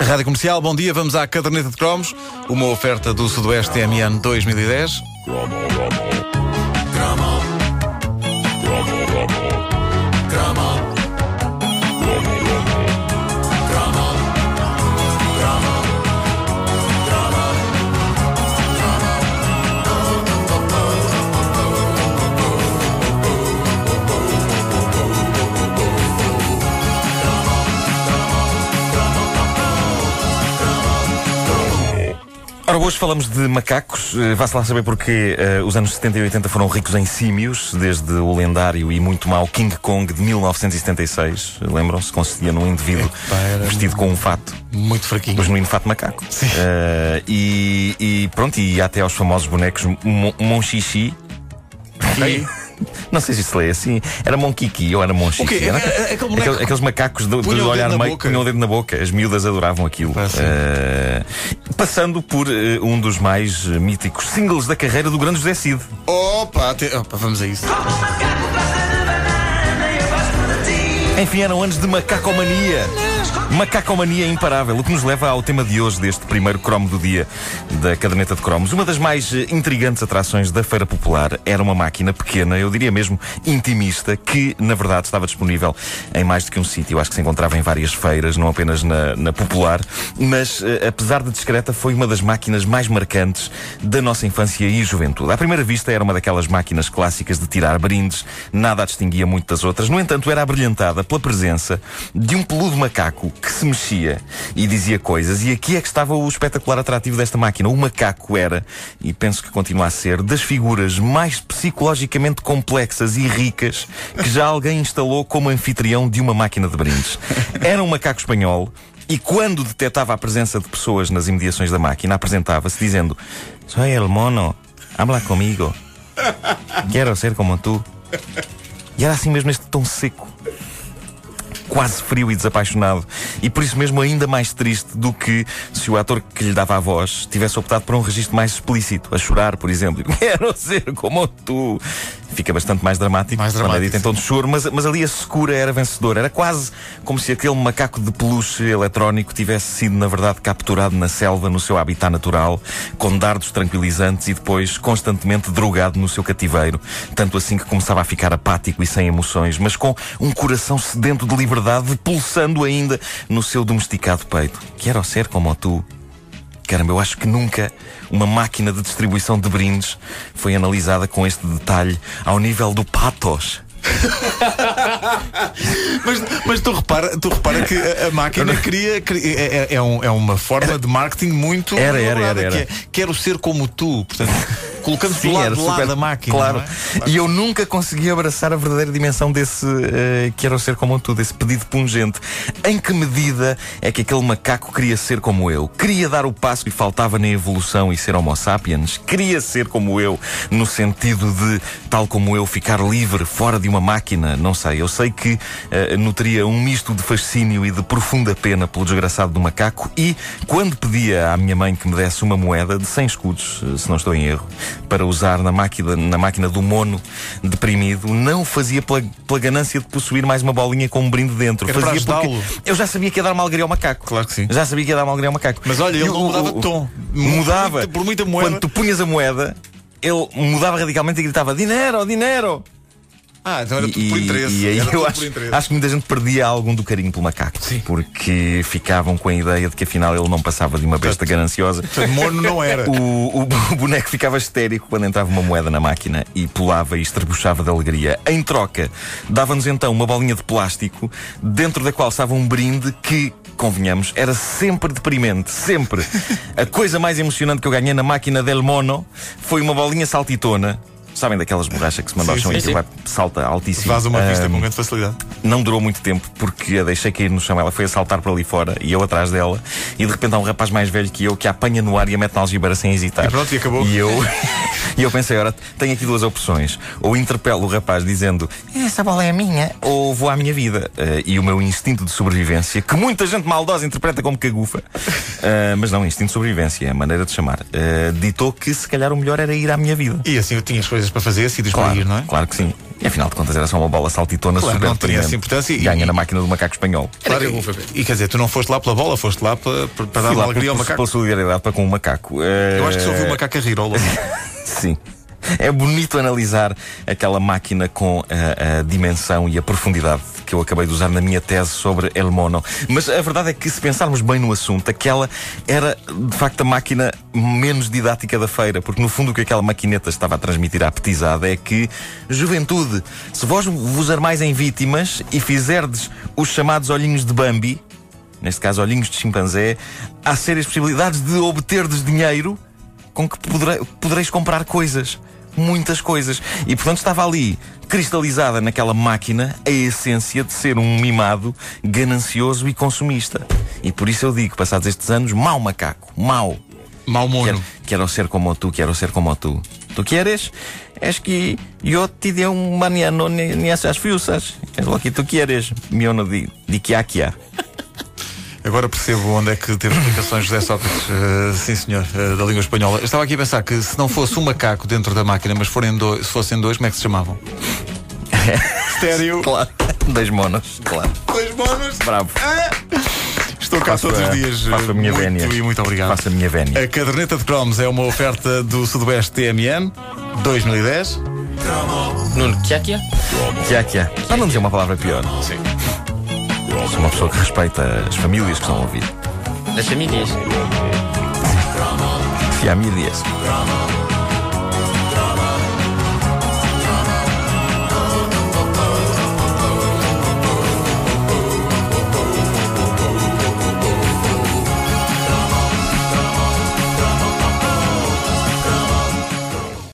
Rádio Comercial, bom dia, vamos à caderneta de cromos, uma oferta do Sudoeste TMN 2010. Ora, hoje falamos de macacos. Uh, Vá-se lá saber porque uh, os anos 70 e 80 foram ricos em símios, desde o lendário e muito mau King Kong de 1976. Lembram-se? Consistia num indivíduo Epá, vestido com um fato, Muito fraquinho. um genuíno fato macaco. Uh, e, e pronto, e até aos famosos bonecos Mon- Monchichi. Não sei se isso lê assim. Era Monkiki ou era Monchichi? O quê? Era- É- é- aquele boneco Aquele- aqueles macacos do, olhar meio, boca. punham o dedo na boca. As miúdas adoravam aquilo. Ah. Eh, passando por eh, um dos mais eh, míticos singles da carreira do grande José Cid. Opa, até- opa, vamos a isso. Enfim, eram anos de macacomania. Macacomania imparável, o que nos leva ao tema de hoje, deste primeiro cromo do dia da caderneta de cromos. Uma das mais eh, intrigantes atrações da Feira Popular era uma máquina pequena, eu diria mesmo intimista, que na verdade estava disponível em mais do que um sítio. Acho que se encontrava em várias feiras, não apenas na, na Popular, mas eh, apesar de discreta, foi uma das máquinas mais marcantes da nossa infância e juventude. À primeira vista, era uma daquelas máquinas clássicas de tirar brindes, nada a distinguia muito das outras. No entanto, era abrilhantada pela presença de um peludo macaco que se mexia e dizia coisas. E aqui é que estava o espetacular atrativo desta máquina. O macaco era, e penso que continua a ser, das figuras mais psicologicamente complexas e ricas que já alguém instalou como anfitrião de uma máquina de brindes. Era um macaco espanhol. E quando detectava a presença de pessoas nas imediações da máquina, apresentava-se dizendo: Soy el mono, habla comigo. Quero ser como tu. E era assim mesmo este tom seco. Quase frio e desapaixonado. E por isso mesmo ainda mais triste do que se o ator que lhe dava a voz tivesse optado por um registro mais explícito, a chorar, por exemplo. Quero ser como tu. Fica bastante mais dramático. Mais quando é dramático, dito em tom de choro, mas, mas ali a secura era vencedora. Era quase como se aquele macaco de peluche eletrónico tivesse sido, na verdade, capturado na selva, no seu habitat natural, com dardos tranquilizantes e depois constantemente drogado no seu cativeiro. Tanto assim que começava a ficar apático e sem emoções, mas com um coração sedento de liberdade, pulsando ainda no seu domesticado peito. Quero ser como tu. Caramba, eu acho que nunca uma máquina de distribuição de brindes foi analisada com este detalhe ao nível do patos. Mas, mas tu, repara, tu repara que a, máquina cria. cria- é, é- é um- é uma forma de marketing muito. Era, era, era, era. que é, Quero ser como tu. Portanto, colocando-se do lado de lá da máquina. Claro. é? E eu nunca consegui abraçar a verdadeira dimensão desse eh, quero ser como tu, desse pedido pungente. Em que medida é que aquele macaco queria ser como eu? Queria dar o passo lhe faltava na evolução e ser homo sapiens? Queria ser como eu, no sentido de, tal como eu, ficar livre fora de uma máquina? Não sei. Eu sei que eh, nutria um misto de fascínio e de profunda pena pelo desgraçado do macaco e, quando pedia à minha mãe que me desse uma moeda de 100 escudos, eh, se não estou em erro, para usar na máquina, na máquina do mono deprimido, não fazia pela, pela ganância de possuir mais uma bolinha com um brinde dentro. Era fazia porque eu já sabia que ia dar uma alegria ao macaco. Claro que sim. Já sabia que ia dar uma alegria ao macaco. Mas olha, ele não mudava de tom. Mudava. Por muita- por muita moeda. Quando tu punhas a moeda, ele mudava radicalmente e gritava: Dinheiro, dinheiro! Ah, então era tudo por E- interesse. E, aí eu acho, acho que muita gente perdia algum do carinho pelo macaco. Sim. Porque ficavam com a ideia de que afinal ele não passava de uma besta gananciosa. Portanto, mono não era. O, o- o boneco ficava histérico quando entrava uma moeda na máquina e pulava e estrebuchava de alegria. Em troca, dava-nos então uma bolinha de plástico dentro da qual estava um brinde que, convenhamos, era sempre deprimente. Sempre. A coisa mais emocionante que eu ganhei na máquina del mono foi uma bolinha saltitona. Sabem daquelas borrachas que se manda ao chão sim, e sim. vai, salta altíssimo. Faz uma vista Ahm, com grande facilidade. não durou muito tempo porque a deixei cair no chão. Ela foi a saltar para ali fora e eu atrás dela. E de repente há um rapaz mais velho que eu que a apanha no ar e a mete na algibeira sem hesitar. E pronto, e acabou. E eu, E eu pensei, ora, tenho aqui duas opções. Ou interpelo o rapaz dizendo essa bola é minha, ou vou à minha vida. Uh, e o meu instinto de sobrevivência, que muita gente maldosa interpreta como cagufa, uh, mas não, instinto de sobrevivência, é a maneira de chamar, uh, ditou que se calhar o melhor era ir à minha vida. E assim eu tinha as coisas para fazer, sítios claro, para ir, não é? Claro que sim. E afinal de contas era só uma bola saltitona claro, super não tinha essa importância. E, ganha na máquina do macaco espanhol. Claro, e, e, quer dizer, tu não foste lá pela bola, foste lá para, para dar uma alegria ao macaco. Pela solidariedade para com o macaco. Eu acho que só ouvi o macaco a rir ao longo. sim. É bonito analisar aquela máquina com a, a, dimensão e a profundidade que eu acabei de usar na minha tese sobre El Mono. Mas a verdade é que, se pensarmos bem no assunto, aquela era de facto a máquina menos didática da feira, porque no fundo o que aquela maquineta estava a transmitir à petizada é que, juventude, se vós vos armais em vítimas e fizerdes os chamados olhinhos de Bambi, neste caso olhinhos de chimpanzé, há sérias possibilidades de obterdes dinheiro com que podereis comprar coisas muitas coisas. E portanto estava ali, cristalizada naquela máquina, a essência de ser um mimado, ganancioso e consumista. E por isso eu digo, passados estes anos, mau macaco, mau. Mau mono. Quero, quero ser como tu, quero ser como tu. Tu queres? Es que eu te dei um maniano nessas fiusas. É o que tu queres, miono de, de quiaquia. Agora percebo onde é que teve explicações José Sócrates, uh, sim senhor, uh, da língua espanhola. Eu estava aqui a pensar que se não fosse um macaco dentro da máquina, mas forem dois, se fossem dois, como é que se chamavam? Estéreo. Claro. Dois monos, claro. Dois monos? Bravo. Ah! Estou cá faço todos os dias. Faço a minha muito, vénia. E muito obrigado. Faço a minha vénia. A caderneta de cromos é uma oferta do Sudoeste TMN 2010. Nuno, que que? Que que é? Para não dizer uma palavra pior. Sim. Sou uma pessoa que respeita as famílias que estão a ouvir. As famílias. Famílias.